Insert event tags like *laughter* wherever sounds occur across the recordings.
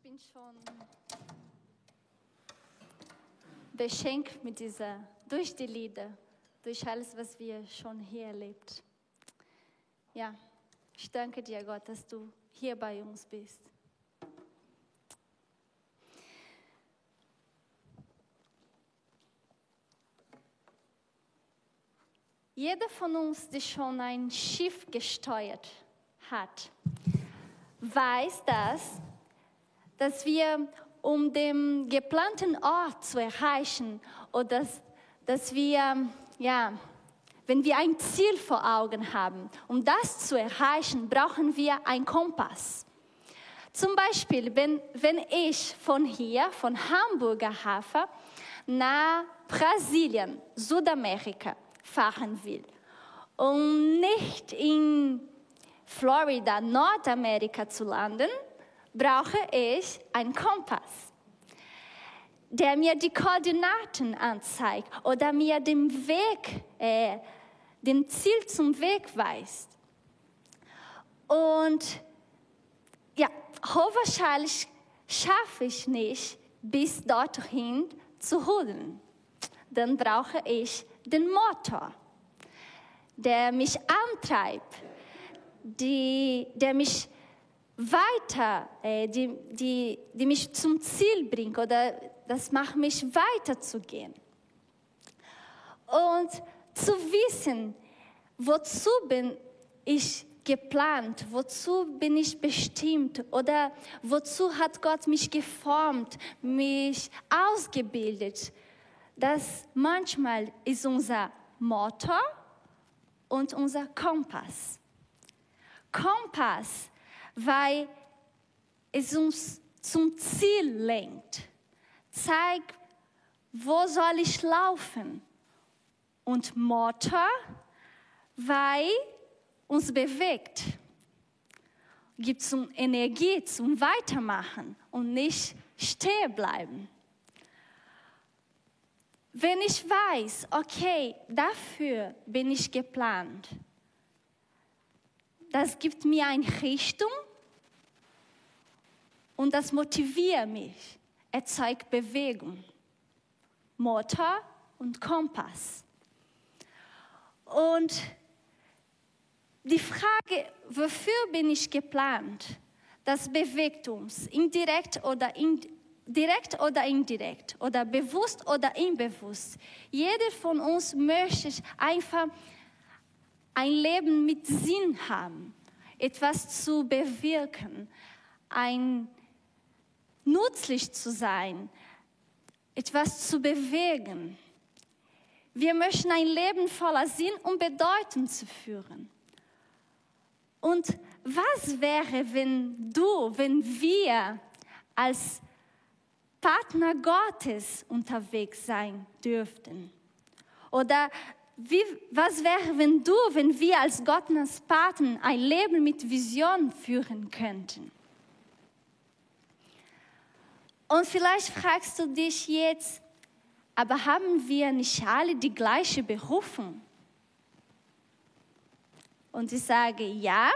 Ich bin schon beschenkt mit dieser, durch die Lieder, durch alles, was wir schon hier erlebt. Ja, ich danke dir, Gott, dass du hier bei uns bist. Jeder von uns, der schon ein Schiff gesteuert hat, weiß das, dass wir, um den geplanten Ort zu erreichen, oder dass, dass wir, ja, wenn wir ein Ziel vor Augen haben, um das zu erreichen, brauchen wir einen Kompass. Zum Beispiel, wenn, wenn ich von hier, von Hamburger Hafen, nach Brasilien, Südamerika fahren will, um nicht in Florida, Nordamerika zu landen, brauche ich einen Kompass, der mir die Koordinaten anzeigt oder mir den Weg, äh, den Ziel zum Weg weist. Und ja, hochwahrscheinlich schaffe ich nicht, bis dorthin zu holen. Dann brauche ich den Motor, der mich antreibt, die, der mich weiter, äh, die, die, die mich zum Ziel bringt oder das macht mich weiterzugehen. Und zu wissen, wozu bin ich geplant, wozu bin ich bestimmt oder wozu hat Gott mich geformt, mich ausgebildet. Das manchmal ist unser Motor und unser Kompass. Kompass, weil es uns zum Ziel lenkt, zeigt, wo soll ich laufen. Und Motor, weil uns bewegt, gibt uns Energie zum Weitermachen und nicht stehen bleiben. Wenn ich weiß, okay, dafür bin ich geplant, das gibt mir eine Richtung und das motiviert mich, erzeugt Bewegung, Motor und Kompass. Und die Frage, wofür bin ich geplant, das bewegt uns, indirekt oder indirekt direkt oder indirekt oder bewusst oder unbewusst. Jeder von uns möchte einfach ein Leben mit Sinn haben, etwas zu bewirken, ein nützlich zu sein, etwas zu bewegen. Wir möchten ein Leben voller Sinn und Bedeutung zu führen. Und was wäre, wenn du, wenn wir als Partner Gottes unterwegs sein dürften? Oder wie, was wäre, wenn du, wenn wir als Gottes Partner ein Leben mit Vision führen könnten? Und vielleicht fragst du dich jetzt, aber haben wir nicht alle die gleiche Berufung? Und ich sage, ja,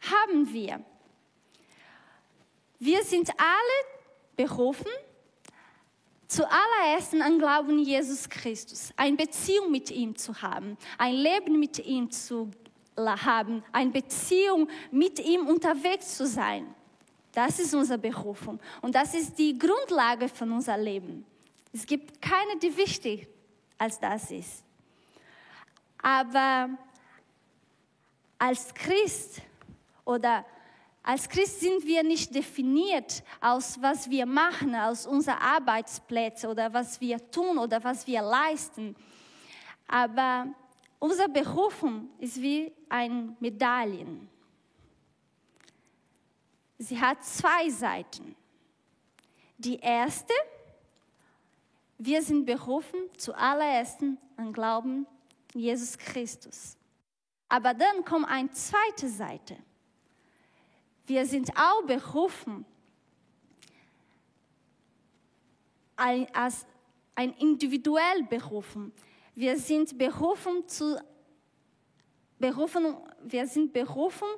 haben wir. Wir sind alle berufen, zuallererst an Glauben Jesus Christus, eine Beziehung mit ihm zu haben, ein Leben mit ihm zu haben, eine Beziehung mit ihm unterwegs zu sein. Das ist unsere Berufung und das ist die Grundlage von unserem Leben. Es gibt keine, die wichtiger als das ist. Aber als Christ oder als Christ sind wir nicht definiert aus was wir machen, aus unseren Arbeitsplätzen oder was wir tun oder was wir leisten. Aber unsere Berufung ist wie ein Medaillen. Sie hat zwei Seiten. Die erste, wir sind berufen zuallererst an Glauben Jesus Christus. Aber dann kommt eine zweite Seite. Wir sind auch berufen, als ein individuell berufen. Wir sind berufen zu berufen, wir sind berufen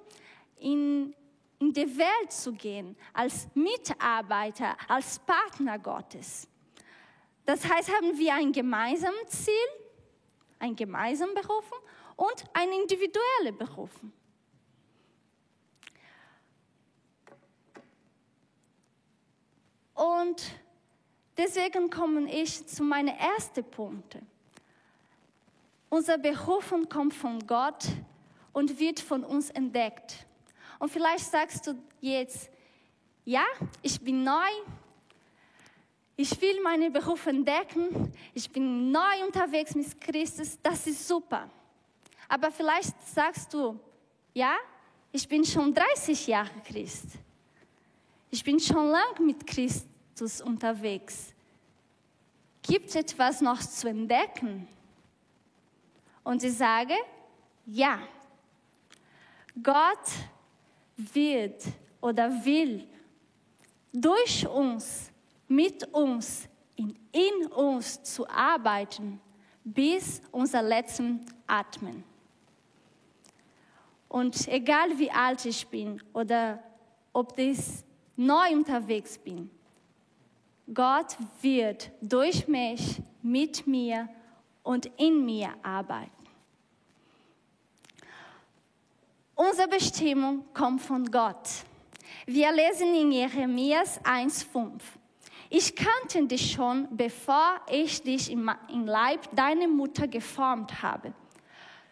in, in die Welt zu gehen, als Mitarbeiter, als Partner Gottes. Das heißt, haben wir ein gemeinsames Ziel, ein gemeinsames Berufen und ein individuelle Berufen. Und deswegen komme ich zu meinen ersten Punkten. Unser Berufung kommt von Gott und wird von uns entdeckt. Und vielleicht sagst du jetzt, ja, ich bin neu, ich will meine Beruf entdecken, ich bin neu unterwegs mit Christus, das ist super. Aber vielleicht sagst du, ja, ich bin schon 30 Jahre Christ. Ich bin schon lang mit Christus unterwegs. Gibt es etwas noch zu entdecken? Und ich sage, ja. Gott wird oder will durch uns, mit uns, in, in uns zu arbeiten, bis unser letzten Atmen. Und egal wie alt ich bin oder ob ich neu unterwegs bin, Gott wird durch mich, mit mir und in mir arbeiten. Unsere Bestimmung kommt von Gott. Wir lesen in Jeremias 1,5. Ich kannte dich schon, bevor ich dich im Leib deiner Mutter geformt habe.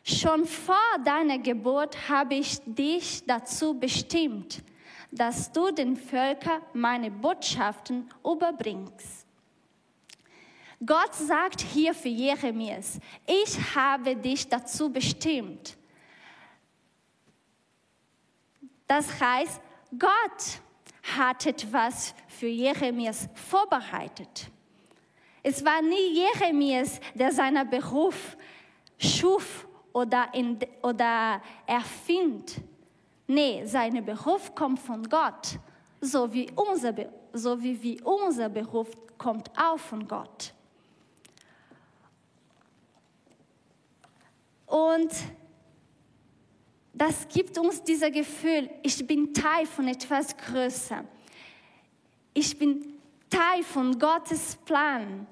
Schon vor deiner Geburt habe ich dich dazu bestimmt, dass du den Völkern meine Botschaften überbringst. Gott sagt hier für Jeremias, ich habe dich dazu bestimmt. Das heißt, Gott hat etwas für Jeremias vorbereitet. Es war nie Jeremias, der seinen Beruf schuf oder, in, oder erfindet. Nee, sein Beruf kommt von Gott, so wie unser, so wie, wie unser Beruf kommt auch von Gott. Und das gibt uns dieses Gefühl, ich bin Teil von etwas Größer. Ich bin Teil von Gottes Plan.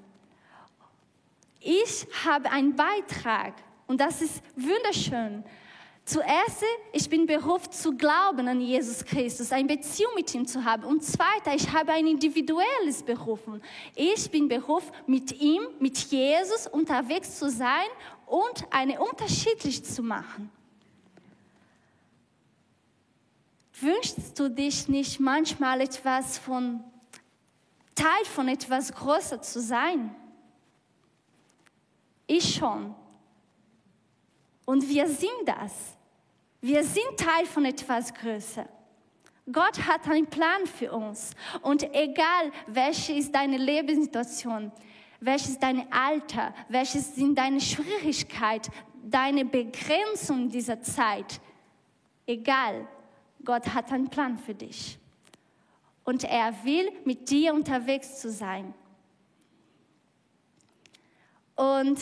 Ich habe einen Beitrag und das ist wunderschön. Zuerst, ich bin berufen zu glauben an Jesus Christus, eine Beziehung mit ihm zu haben. Und zweiter, ich habe ein individuelles Berufen. Ich bin berufen, mit ihm, mit Jesus unterwegs zu sein und eine unterschiedlich zu machen. Wünschst du dich nicht manchmal etwas von, Teil von etwas Größer zu sein? Ich schon. Und wir sind das. Wir sind Teil von etwas Größer. Gott hat einen Plan für uns. Und egal, welche ist deine Lebenssituation, welches dein Alter, welches sind deine Schwierigkeiten, deine Begrenzung dieser Zeit, egal, Gott hat einen Plan für dich. Und er will mit dir unterwegs zu sein. Und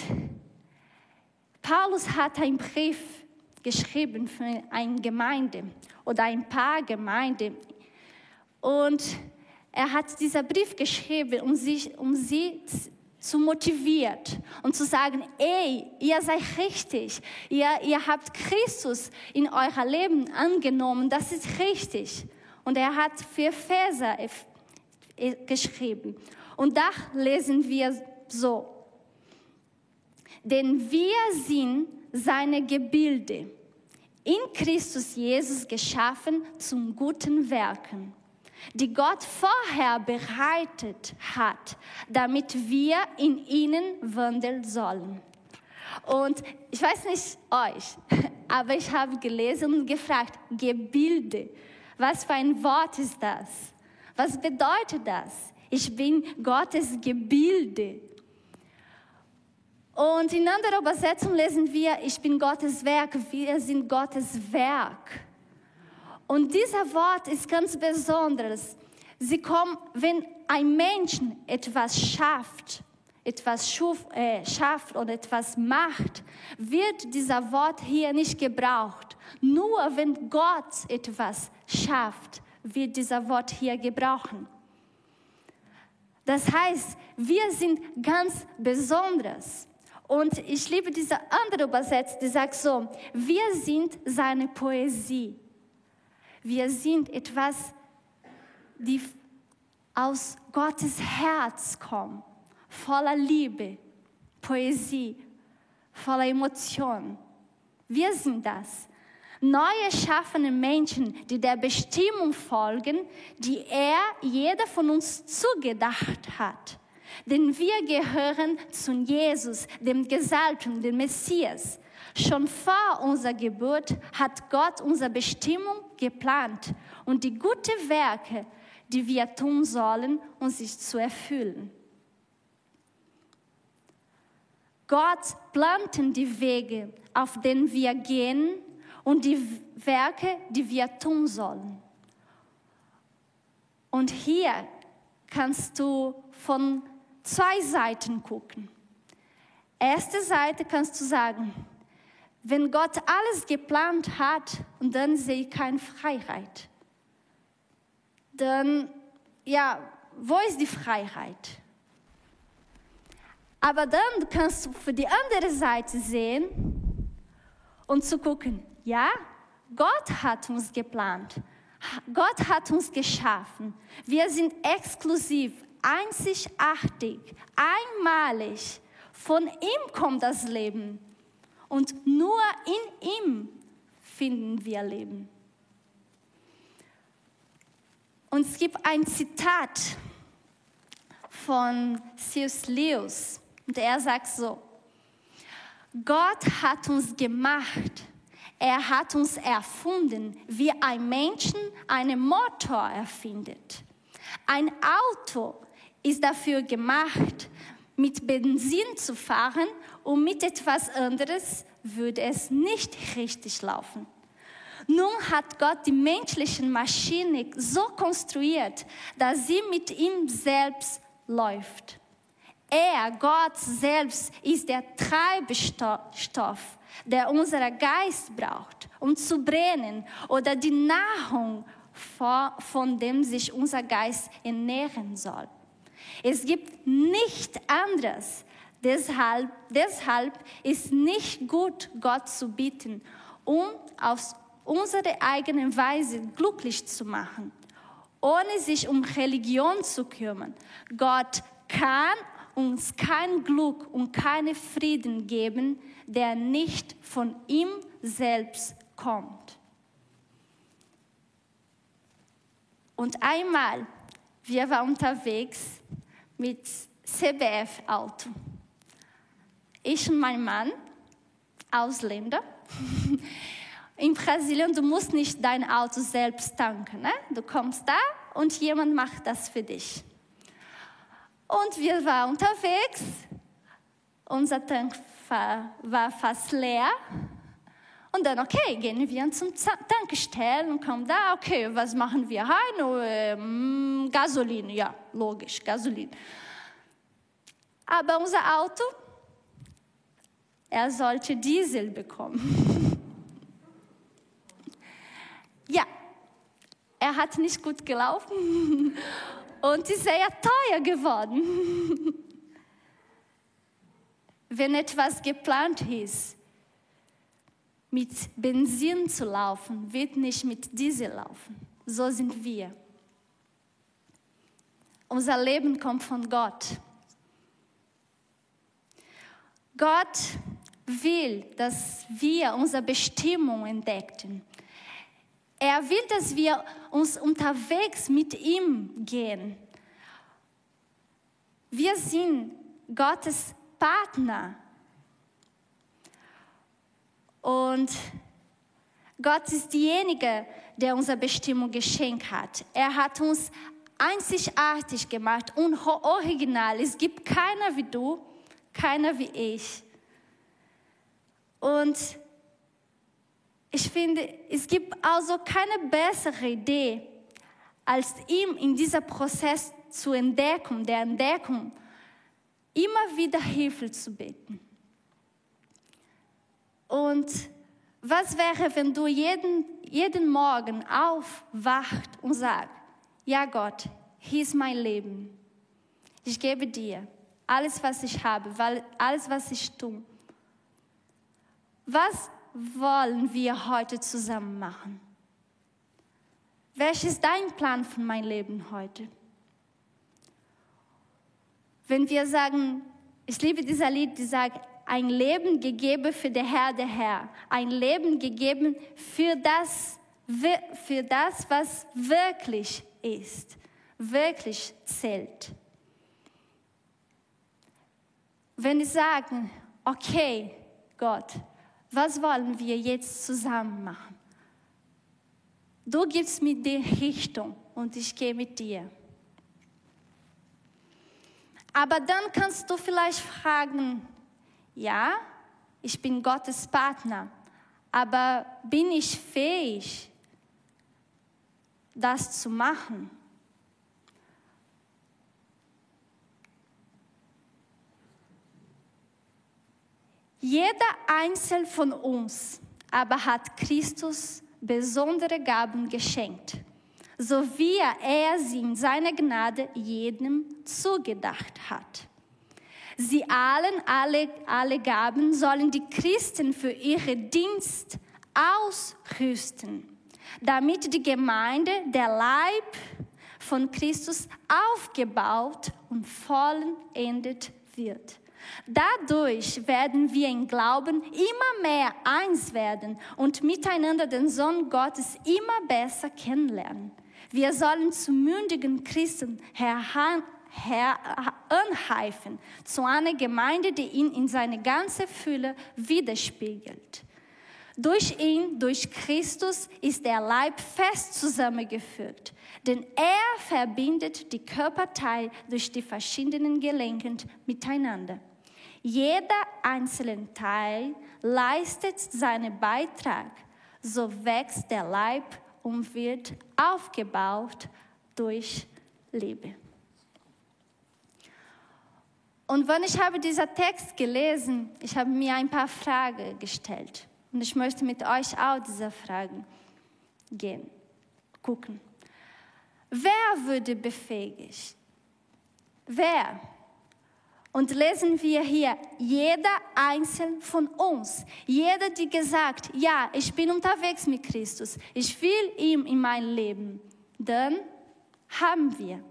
Paulus hat einen Brief geschrieben für eine Gemeinde oder ein paar Gemeinden. Und er hat diesen Brief geschrieben, um sie, um sie zu motiviert und zu sagen, ey, ihr seid richtig, ihr, ihr habt Christus in euer Leben angenommen, das ist richtig. Und er hat vier Verse geschrieben. Und da lesen wir so, denn wir sind seine Gebilde, in Christus Jesus geschaffen zum guten Werken die Gott vorher bereitet hat, damit wir in ihnen wandeln sollen. Und ich weiß nicht euch, *laughs* aber ich habe gelesen und gefragt, Gebilde, was für ein Wort ist das? Was bedeutet das? Ich bin Gottes Gebilde. Und in anderer Übersetzung lesen wir, ich bin Gottes Werk, wir sind Gottes Werk. Und dieser Wort ist ganz besonders. Sie kommen, wenn ein Mensch etwas schafft, etwas schuf, äh, schafft oder etwas macht, wird dieser Wort hier nicht gebraucht. Nur wenn Gott etwas schafft, wird dieser Wort hier gebrauchen. Das heißt, wir sind ganz Besonderes. Und ich liebe diese andere Übersetzung, die sagt so, wir sind seine Poesie. Wir sind etwas, die aus Gottes Herz kommt, voller Liebe, Poesie, voller Emotion. Wir sind das. Neue schaffene Menschen, die der Bestimmung folgen, die er, jeder von uns zugedacht hat. Denn wir gehören zu Jesus, dem Gesalbten, dem Messias. Schon vor unserer Geburt hat Gott unsere Bestimmung geplant und die guten Werke, die wir tun sollen, um sich zu erfüllen. Gott planten die Wege, auf denen wir gehen und die Werke, die wir tun sollen. Und hier kannst du von zwei Seiten gucken. Erste Seite kannst du sagen, wenn Gott alles geplant hat und dann sehe ich keine Freiheit, dann, ja, wo ist die Freiheit? Aber dann kannst du für die andere Seite sehen und zu gucken, ja, Gott hat uns geplant. Gott hat uns geschaffen. Wir sind exklusiv, einzigartig, einmalig. Von ihm kommt das Leben. Und nur in ihm finden wir Leben. Und es gibt ein Zitat von C.S. Lewis. Und er sagt so, Gott hat uns gemacht. Er hat uns erfunden, wie ein Menschen einen Motor erfindet. Ein Auto ist dafür gemacht, mit Benzin zu fahren und mit etwas anderes würde es nicht richtig laufen. Nun hat Gott die menschliche Maschine so konstruiert, dass sie mit ihm selbst läuft. Er, Gott selbst, ist der Treibstoff, der unser Geist braucht, um zu brennen oder die Nahrung, von dem sich unser Geist ernähren soll. Es gibt nichts anderes. Deshalb, deshalb ist nicht gut, Gott zu bitten, um auf unsere eigene Weise glücklich zu machen, ohne sich um Religion zu kümmern. Gott kann uns kein Glück und keinen Frieden geben, der nicht von ihm selbst kommt. Und einmal, wir waren unterwegs mit CBF-Auto. Ich und mein Mann, Ausländer. *laughs* In Brasilien, du musst nicht dein Auto selbst tanken. Ne? Du kommst da und jemand macht das für dich. Und wir waren unterwegs. Unser Tank war fast leer. Und dann, okay, gehen wir zum Tankstellen und kommen da, okay, was machen wir rein? Oh, ähm, Gasolin, ja, logisch, Gasolin. Aber unser Auto, er sollte Diesel bekommen. *laughs* ja, er hat nicht gut gelaufen *laughs* und ist sehr teuer geworden. *laughs* Wenn etwas geplant ist, mit Benzin zu laufen, wird nicht mit Diesel laufen. So sind wir. Unser Leben kommt von Gott. Gott will, dass wir unsere Bestimmung entdecken. Er will, dass wir uns unterwegs mit ihm gehen. Wir sind Gottes Partner. Und Gott ist derjenige, der unsere Bestimmung geschenkt hat. Er hat uns einzigartig gemacht und original. Es gibt keiner wie du, keiner wie ich. Und ich finde, es gibt also keine bessere Idee, als ihm in dieser Prozess zu entdecken, der Entdeckung, immer wieder Hilfe zu beten. Und Was wäre, wenn du jeden, jeden Morgen aufwacht und sagst, ja Gott, hier ist mein Leben. Ich gebe dir alles, was ich habe, alles, was ich tue. Was wollen wir heute zusammen machen? Welches ist dein Plan für mein Leben heute? Wenn wir sagen, ich liebe dieser Lied, die sagt, ein Leben gegeben für den Herr, der Herr. Ein Leben gegeben für das, für das, was wirklich ist, wirklich zählt. Wenn ich sage, okay, Gott, was wollen wir jetzt zusammen machen? Du gibst mir die Richtung und ich gehe mit dir. Aber dann kannst du vielleicht fragen, ja, ich bin Gottes Partner, aber bin ich fähig, das zu machen? Jeder Einzelne von uns aber hat Christus besondere Gaben geschenkt, so wie er sie in seiner Gnade jedem zugedacht hat. Sie allen, alle, alle Gaben sollen die Christen für ihren Dienst ausrüsten, damit die Gemeinde, der Leib von Christus, aufgebaut und vollendet wird. Dadurch werden wir im Glauben immer mehr eins werden und miteinander den Sohn Gottes immer besser kennenlernen. Wir sollen zu mündigen Christen heranheifen, zu einer Gemeinde, die ihn in seine ganze Fülle widerspiegelt. Durch ihn, durch Christus ist der Leib fest zusammengeführt, denn er verbindet die Körperteile durch die verschiedenen Gelenken miteinander. Jeder einzelne Teil leistet seinen Beitrag, so wächst der Leib und wird aufgebaut durch Liebe. Und wenn ich habe dieser Text gelesen, ich habe mir ein paar Fragen gestellt und ich möchte mit euch auch diese Fragen gehen, gucken. Wer würde befähigt? Wer und lesen wir hier, jeder einzelne von uns, jeder, die gesagt, ja, ich bin unterwegs mit Christus, ich will ihm in mein Leben, dann haben wir,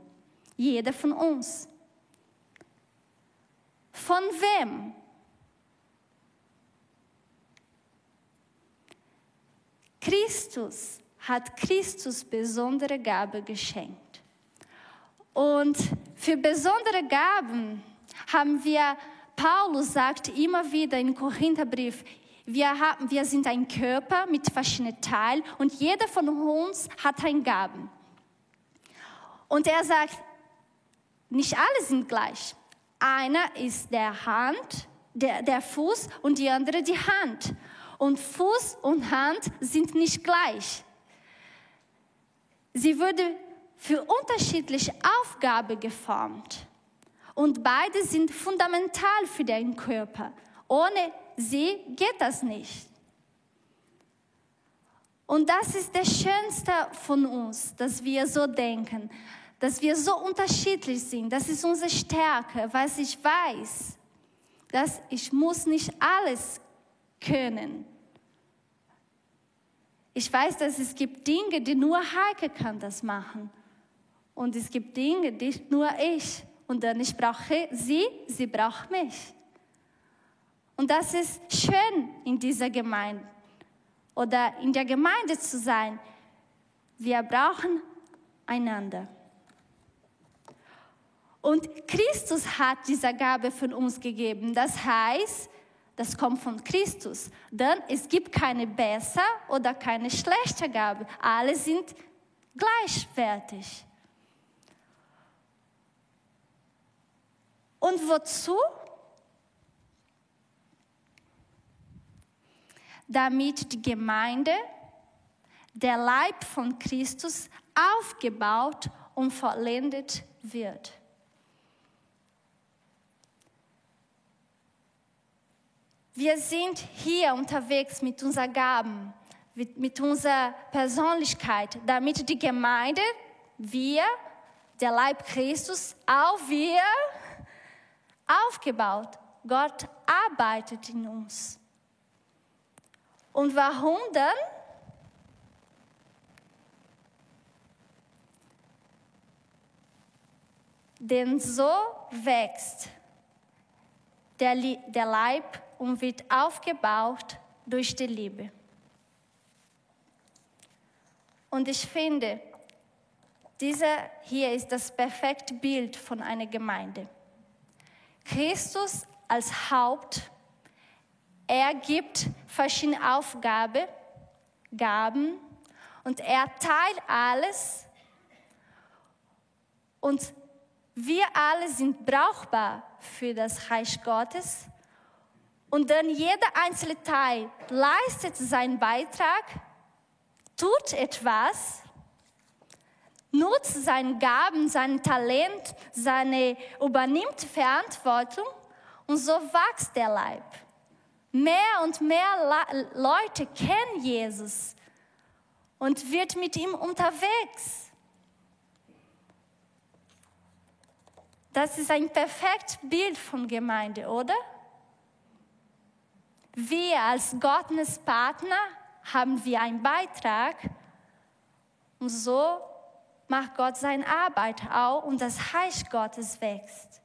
jeder von uns. Von wem? Christus hat Christus besondere Gabe geschenkt. Und für besondere Gaben haben wir, Paulus sagt immer wieder im Korintherbrief, wir, haben, wir sind ein Körper mit verschiedenen Teilen und jeder von uns hat ein Gaben. Und er sagt, nicht alle sind gleich. Einer ist der Hand, der, der Fuß und die andere die Hand. Und Fuß und Hand sind nicht gleich. Sie wurde für unterschiedliche Aufgaben geformt. Und beide sind fundamental für den Körper. Ohne sie geht das nicht. Und das ist das Schönste von uns, dass wir so denken, dass wir so unterschiedlich sind. Das ist unsere Stärke, was ich weiß, dass ich muss nicht alles können. Ich weiß, dass es gibt Dinge, die nur Heike kann das machen. Und es gibt Dinge, die nur ich und dann ich brauche sie, sie braucht mich. Und das ist schön in dieser Gemeinde oder in der Gemeinde zu sein. Wir brauchen einander. Und Christus hat diese Gabe von uns gegeben. Das heißt, das kommt von Christus. Denn es gibt keine bessere oder keine schlechte Gabe. Alle sind gleichwertig. Und wozu? Damit die Gemeinde, der Leib von Christus, aufgebaut und vollendet wird. Wir sind hier unterwegs mit unseren Gaben, mit, mit unserer Persönlichkeit, damit die Gemeinde, wir, der Leib Christus, auch wir aufgebaut. Gott arbeitet in uns. Und warum dann? Denn so wächst der, der Leib und wird aufgebaut durch die Liebe. Und ich finde, dieser hier ist das perfekte Bild von einer Gemeinde. Christus als Haupt, er gibt verschiedene Aufgaben, Gaben und er teilt alles und wir alle sind brauchbar für das Reich Gottes. Und dann jeder einzelne Teil leistet seinen Beitrag, tut etwas, nutzt seine Gaben, sein Talent, seine, übernimmt Verantwortung und so wächst der Leib. Mehr und mehr Leute kennen Jesus und wird mit ihm unterwegs. Das ist ein perfektes Bild von Gemeinde, oder? Wir als Gottes Partner haben wir einen Beitrag und so macht Gott seine Arbeit auch und das Reich Gottes wächst.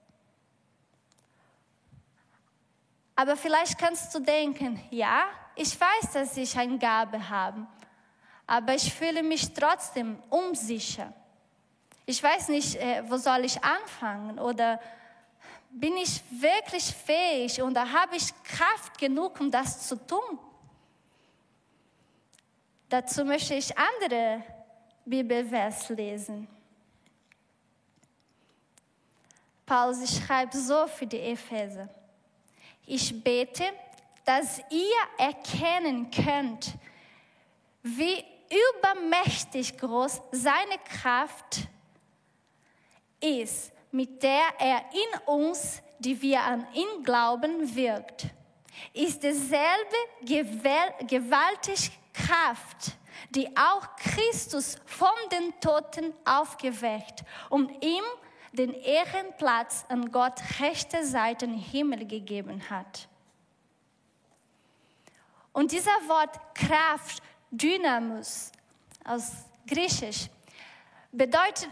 Aber vielleicht kannst du denken, ja, ich weiß, dass ich eine Gabe habe, aber ich fühle mich trotzdem unsicher. Ich weiß nicht, äh, wo soll ich anfangen oder bin ich wirklich fähig oder habe ich Kraft genug, um das zu tun? Dazu möchte ich andere Bibelvers lesen. Paulus schreibt so für die Epheser. Ich bete, dass ihr erkennen könnt, wie übermächtig groß seine Kraft ist, mit der er in uns, die wir an ihn glauben, wirkt, ist dieselbe gewaltige Kraft, die auch Christus von den Toten aufgeweckt und ihm den Ehrenplatz an Gott rechter Seite im Himmel gegeben hat. Und dieser Wort Kraft, Dynamus aus Griechisch, bedeutet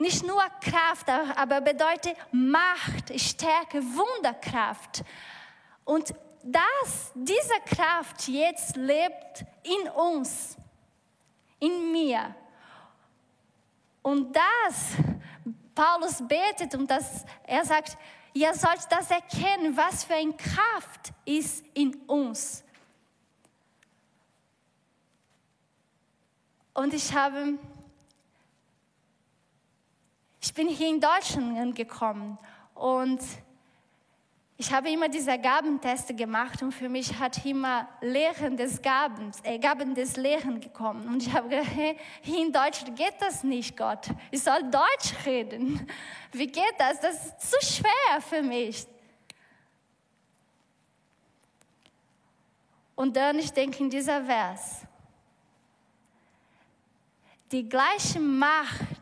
nicht nur Kraft, aber bedeutet Macht, Stärke, Wunderkraft. Und dass diese Kraft jetzt lebt in uns, in mir. Und das, Paulus betet und das, er sagt, ihr sollt das erkennen, was für eine Kraft ist in uns. Und ich habe ich bin hier in Deutschland gekommen und ich habe immer diese Gabenteste gemacht und für mich hat immer Lehren des Gabens, äh, Gaben des Lehren gekommen. Und ich habe gedacht, hier in Deutschland geht das nicht, Gott. Ich soll Deutsch reden. *laughs* Wie geht das? Das ist zu schwer für mich. Und dann, ich denke in dieser Vers, die gleiche Macht,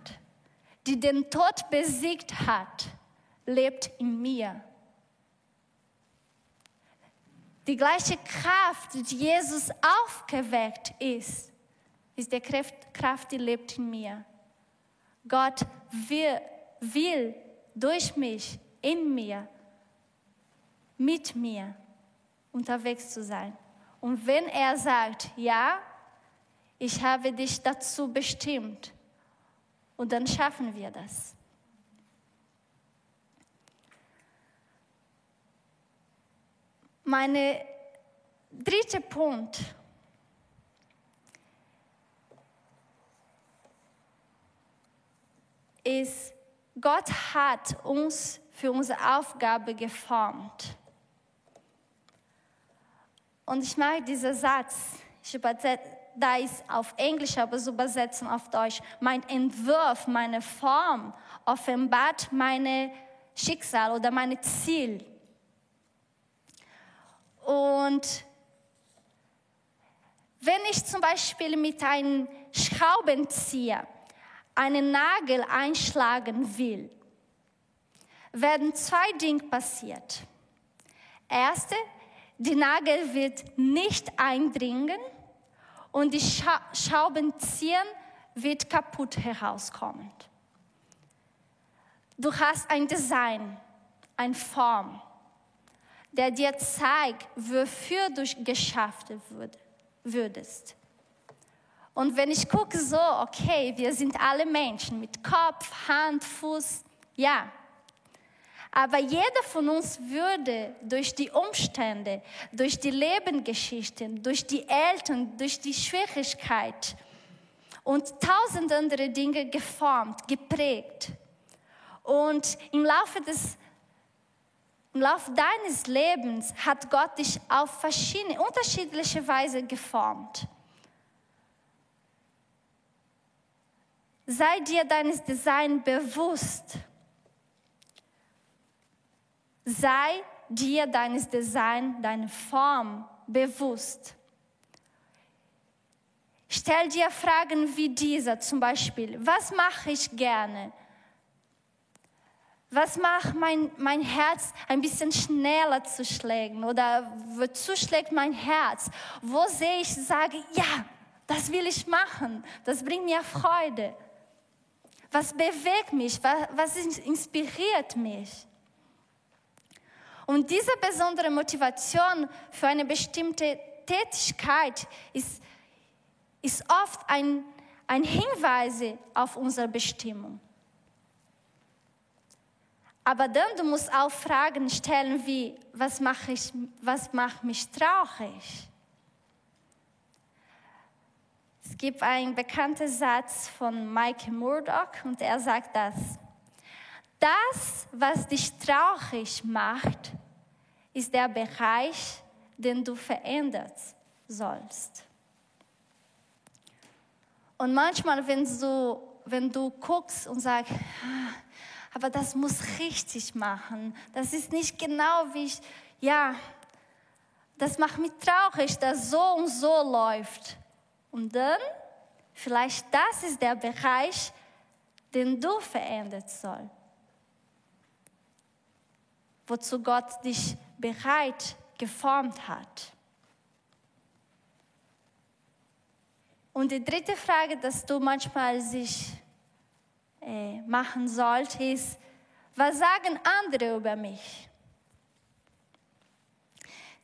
die den Tod besiegt hat, lebt in mir. Die gleiche Kraft, die Jesus aufgeweckt ist, ist die Kraft, die lebt in mir. Gott will, will durch mich, in mir, mit mir unterwegs zu sein. Und wenn er sagt, ja, ich habe dich dazu bestimmt, und dann schaffen wir das. Mein dritter Punkt ist, Gott hat uns für unsere Aufgabe geformt. Und ich mag diesen Satz, ich übersetze da ist auf Englisch, aber so übersetzen auf Deutsch. Mein Entwurf, meine Form offenbart meine Schicksal oder meine Ziel. Und wenn ich zum Beispiel mit einem Schraubenzieher einen Nagel einschlagen will, werden zwei Dinge passiert. Erste, die Nagel wird nicht eindringen und die Scha Schraubenzieher wird kaputt herauskommen. Du hast ein Design, eine Form, der dir zeigt, wofür du geschafft würdest. Und wenn ich gucke so, okay, wir sind alle Menschen mit Kopf, Hand, Fuß, ja. Aber jeder von uns würde durch die Umstände, durch die Lebensgeschichten, durch die Eltern, durch die Schwierigkeit und tausend andere Dinge geformt, geprägt. Und im Laufe des im Laufe deines Lebens hat Gott dich auf verschiedene, unterschiedliche Weise geformt. Sei dir deines Design bewusst. Sei dir deines Design, deine Form bewusst. Stell dir Fragen wie diese zum Beispiel. Was mache ich gerne? Was macht mein, mein Herz ein bisschen schneller zu schlagen? Oder wozu schlägt mein Herz? Wo sehe ich, sage, ja, das will ich machen. Das bringt mir Freude. Was bewegt mich? Was, was inspiriert mich? Und diese besondere Motivation für eine bestimmte Tätigkeit ist, ist oft ein, ein Hinweis auf unsere Bestimmung. Aber dann du musst auch Fragen stellen wie, was macht, ich, was macht mich traurig? Es gibt einen bekannten Satz von Mike Murdoch und er sagt das. Das, was dich traurig macht, ist der Bereich, den du verändern sollst. Und manchmal, wenn du, wenn du guckst und sagst, ah, aber das muss richtig machen. Das ist nicht genau wie ich, ja, das macht mich traurig, dass so und so läuft. Und dann, vielleicht das ist der Bereich, den du verändern soll. Wozu Gott dich bereit geformt hat. Und die dritte Frage, dass du manchmal sich äh, machen sollte, ist, was sagen andere über mich?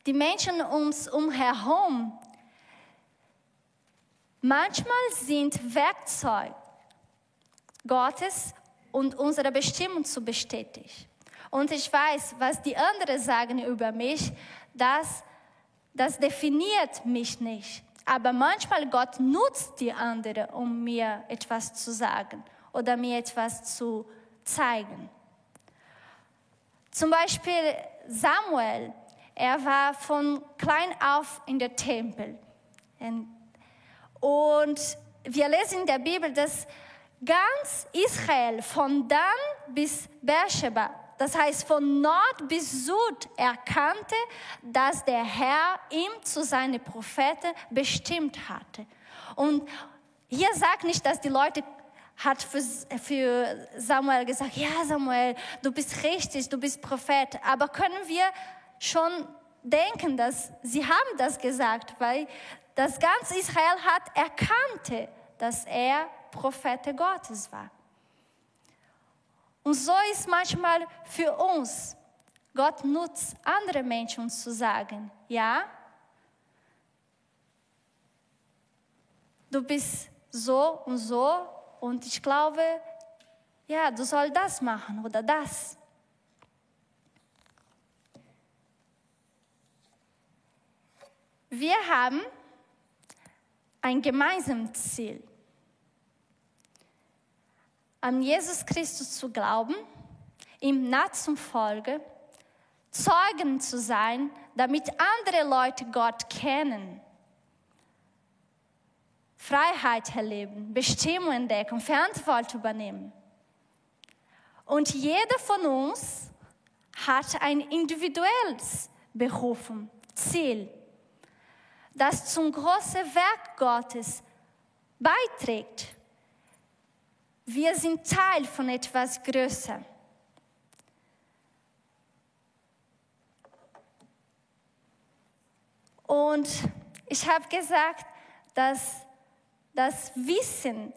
Die Menschen uns umherum, manchmal sind Werkzeug Gottes und unsere Bestimmung zu bestätigen. Und ich weiß, was die anderen sagen über mich, das, das definiert mich nicht. Aber manchmal Gott nutzt die anderen, um mir etwas zu sagen oder mir etwas zu zeigen. Zum Beispiel Samuel, er war von klein auf in der Tempel. Und wir lesen in der Bibel, dass ganz Israel von Dan bis Beersheba, das heißt von Nord bis Süd, erkannte, dass der Herr ihm zu seinen Propheten bestimmt hatte. Und hier sagt nicht, dass die Leute hat für, Samuel gesagt, ja Samuel, du bist richtig, du bist Prophet. Aber können wir schon denken, dass sie haben das gesagt, weil das ganze Israel hat erkannt, dass er Prophet Gottes war. Und so ist manchmal für uns, Gott nutzt andere Menschen, uns zu sagen, ja, du bist so und so und ich glaube, ja, du sollst das machen oder das. Wir haben ein gemeinsames Ziel. An Jesus Christus zu glauben, ihm nachzufolgen, Zeugen zu sein, damit andere Leute Gott kennen Freiheit erleben, Bestimmung entdecken, Verantwortung übernehmen. Und jeder von uns hat ein individuelles Berufung, Ziel, das zum großen Werk Gottes beiträgt. Wir sind Teil von etwas Größer. Und ich habe gesagt, dass das Wissen,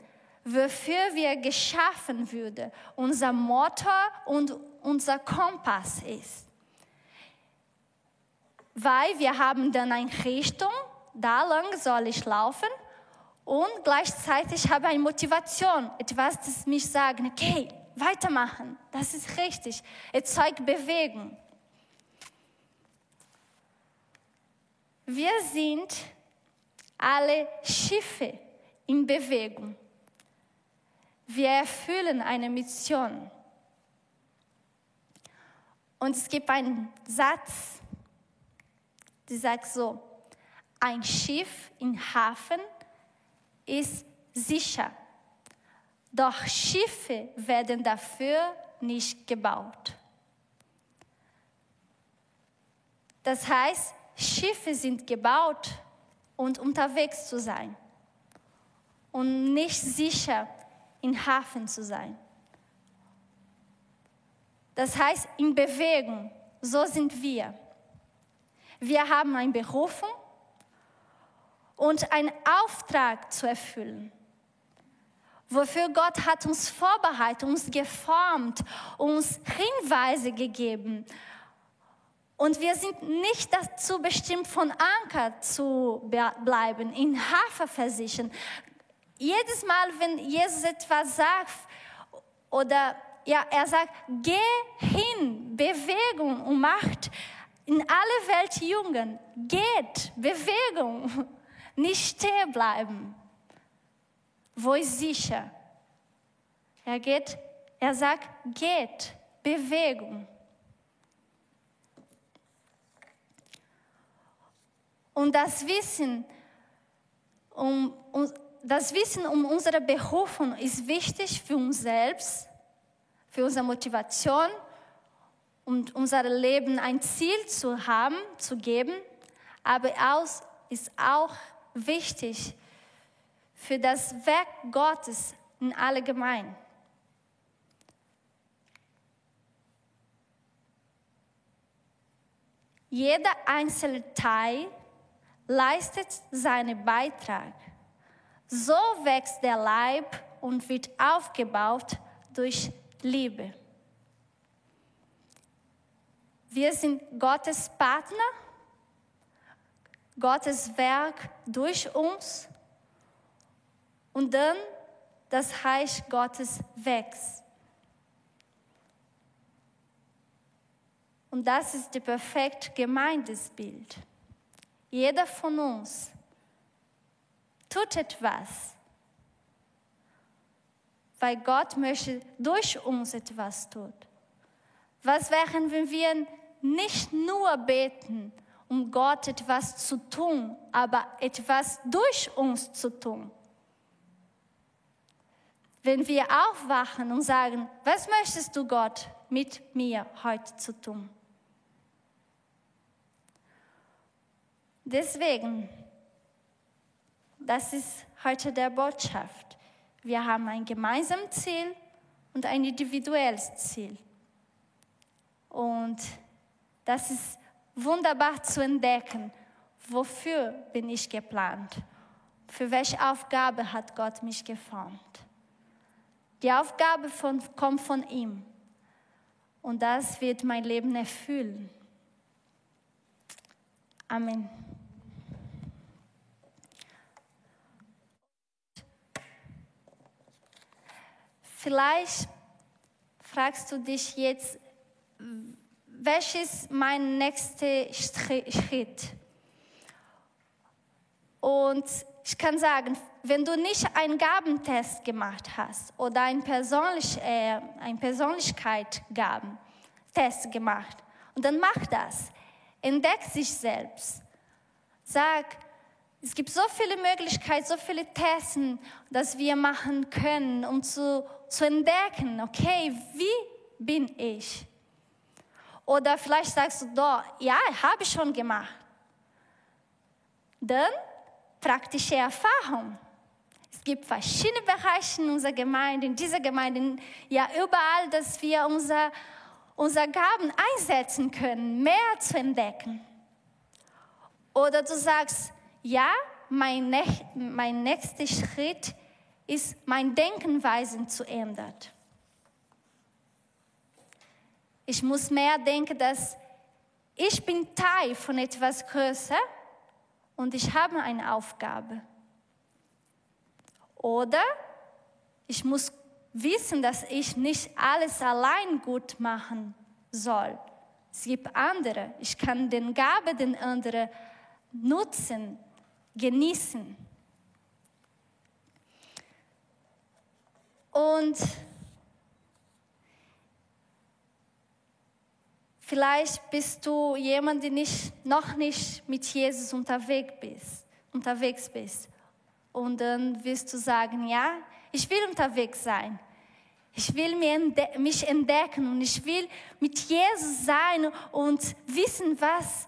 wofür wir geschaffen wurden, unser Motor und unser Kompass ist. Weil wir haben dann eine Richtung, da lang soll ich laufen und gleichzeitig habe ich eine Motivation, etwas, das mich sagt, okay, weitermachen, das ist richtig, es zeigt Bewegung. Wir sind alle Schiffe in Bewegung. Wir erfüllen eine Mission. Und es gibt einen Satz, der sagt so, ein Schiff im Hafen ist sicher, doch Schiffe werden dafür nicht gebaut. Das heißt, Schiffe sind gebaut, um unterwegs zu sein und nicht sicher im Hafen zu sein. Das heißt, in Bewegung, so sind wir. Wir haben eine Berufung und einen Auftrag zu erfüllen. Wofür Gott hat uns vorbereitet, uns geformt, uns Hinweise gegeben. Und wir sind nicht dazu bestimmt, von Anker zu bleiben, in Hafer versichern. Jedes Mal, wenn Jesus etwas sagt oder ja, er sagt, geh hin, Bewegung und macht in alle Welt Jungen, geht, Bewegung, nicht stehen bleiben. Wo ist sicher? Er geht, er sagt, geht, Bewegung. Und das Wissen um, um, das Wissen um unsere Berufung ist wichtig für uns selbst, für unsere Motivation und unser Leben ein Ziel zu haben, zu geben, aber es ist auch wichtig für das Werk Gottes in allgemein. Jeder einzelne Teil leistet seinen Beitrag. So wächst der Leib und wird aufgebaut durch Liebe. Wir sind Gottes Partner, Gottes Werk durch uns und dann das Reich Gottes wächst. Und das ist das perfekte Gemeindesbild. Jeder von uns tut etwas, weil Gott möchte durch uns etwas tun. Was wären, wenn wir nicht nur beten, um Gott etwas zu tun, aber etwas durch uns zu tun? Wenn wir aufwachen und sagen, was möchtest du Gott mit mir heute zu tun? Deswegen das ist heute der Botschaft. Wir haben ein gemeinsames Ziel und ein individuelles Ziel. Und das ist wunderbar zu entdecken, wofür bin ich geplant, für welche Aufgabe hat Gott mich geformt. Die Aufgabe von, kommt von ihm und das wird mein Leben erfüllen. Amen. Vielleicht fragst du dich jetzt, welches ist mein nächster Schritt? Und ich kann sagen, wenn du nicht einen Gabentest gemacht hast oder einen Persönlich, äh, ein Persönlichkeitsgabentest gemacht, und dann mach das. Entdeck sich selbst. Sag, es gibt so viele Möglichkeiten, so viele Tests, dass wir machen können, um zu, zu entdecken, okay, wie bin ich? Oder vielleicht sagst du, doch, ja, habe ich schon gemacht. Dann praktische Erfahrung. Es gibt verschiedene Bereiche in unserer Gemeinde, in dieser Gemeinde, ja überall, dass wir unser, unsere Gaben einsetzen können, mehr zu entdecken. Oder du sagst, ja, mein, mein nächster Schritt ist, mein Denkenweisen zu ändern. Ich muss mehr denken, dass ich bin Teil von etwas größer und ich habe eine Aufgabe. Oder ich muss wissen, dass ich nicht alles allein gut machen soll. Es gibt andere. Ich kann den Gabe den anderen nutzen, genießen. Und vielleicht bist du jemand, der nicht, noch nicht mit Jesus unterwegs bist, unterwegs bist. Und dann wirst du sagen, ja, ich will unterwegs sein. Ich will mich entdecken und ich will mit Jesus sein und wissen, was,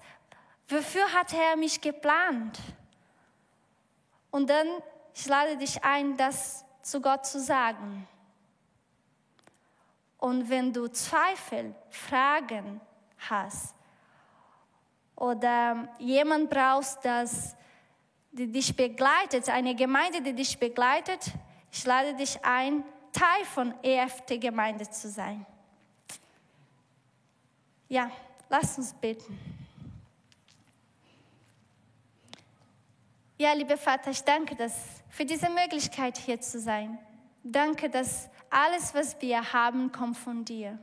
wofür hat er mich geplant. Und dann, ich lade dich ein, das zu Gott zu sagen. Und wenn du Zweifel, Fragen hast oder jemand brauchst, das die dich begleitet, eine Gemeinde, die dich begleitet, ich lade dich ein, Teil von EFT-Gemeinde zu sein. Ja, lass uns beten. Ja, lieber Vater, ich danke dass für diese Möglichkeit hier zu sein. Danke, dass alles, was wir haben, kommt von dir.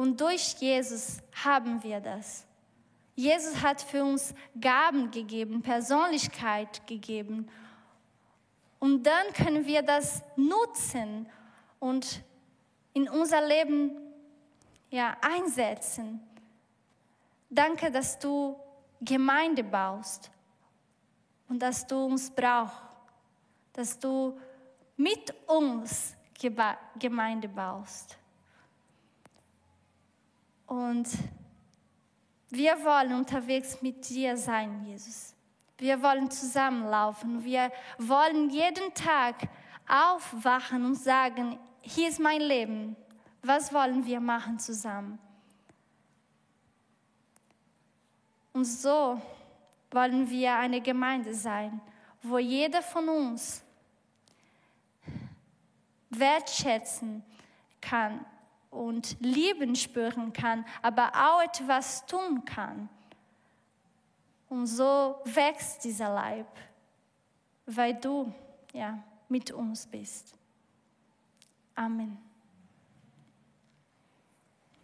Und durch Jesus haben wir das. Jesus hat für uns Gaben gegeben, Persönlichkeit gegeben. Und dann können wir das nutzen und in unser Leben ja, einsetzen. Danke, dass du Gemeinde baust und dass du uns brauchst, dass du mit uns Gemeinde baust. Und wir wollen unterwegs mit dir sein, Jesus. Wir wollen zusammenlaufen. Wir wollen jeden Tag aufwachen und sagen, hier ist mein Leben. Was wollen wir machen zusammen? Und so wollen wir eine Gemeinde sein, wo jeder von uns wertschätzen kann und Lieben spüren kann, aber auch etwas tun kann. Und so wächst dieser Leib, weil du ja mit uns bist. Amen.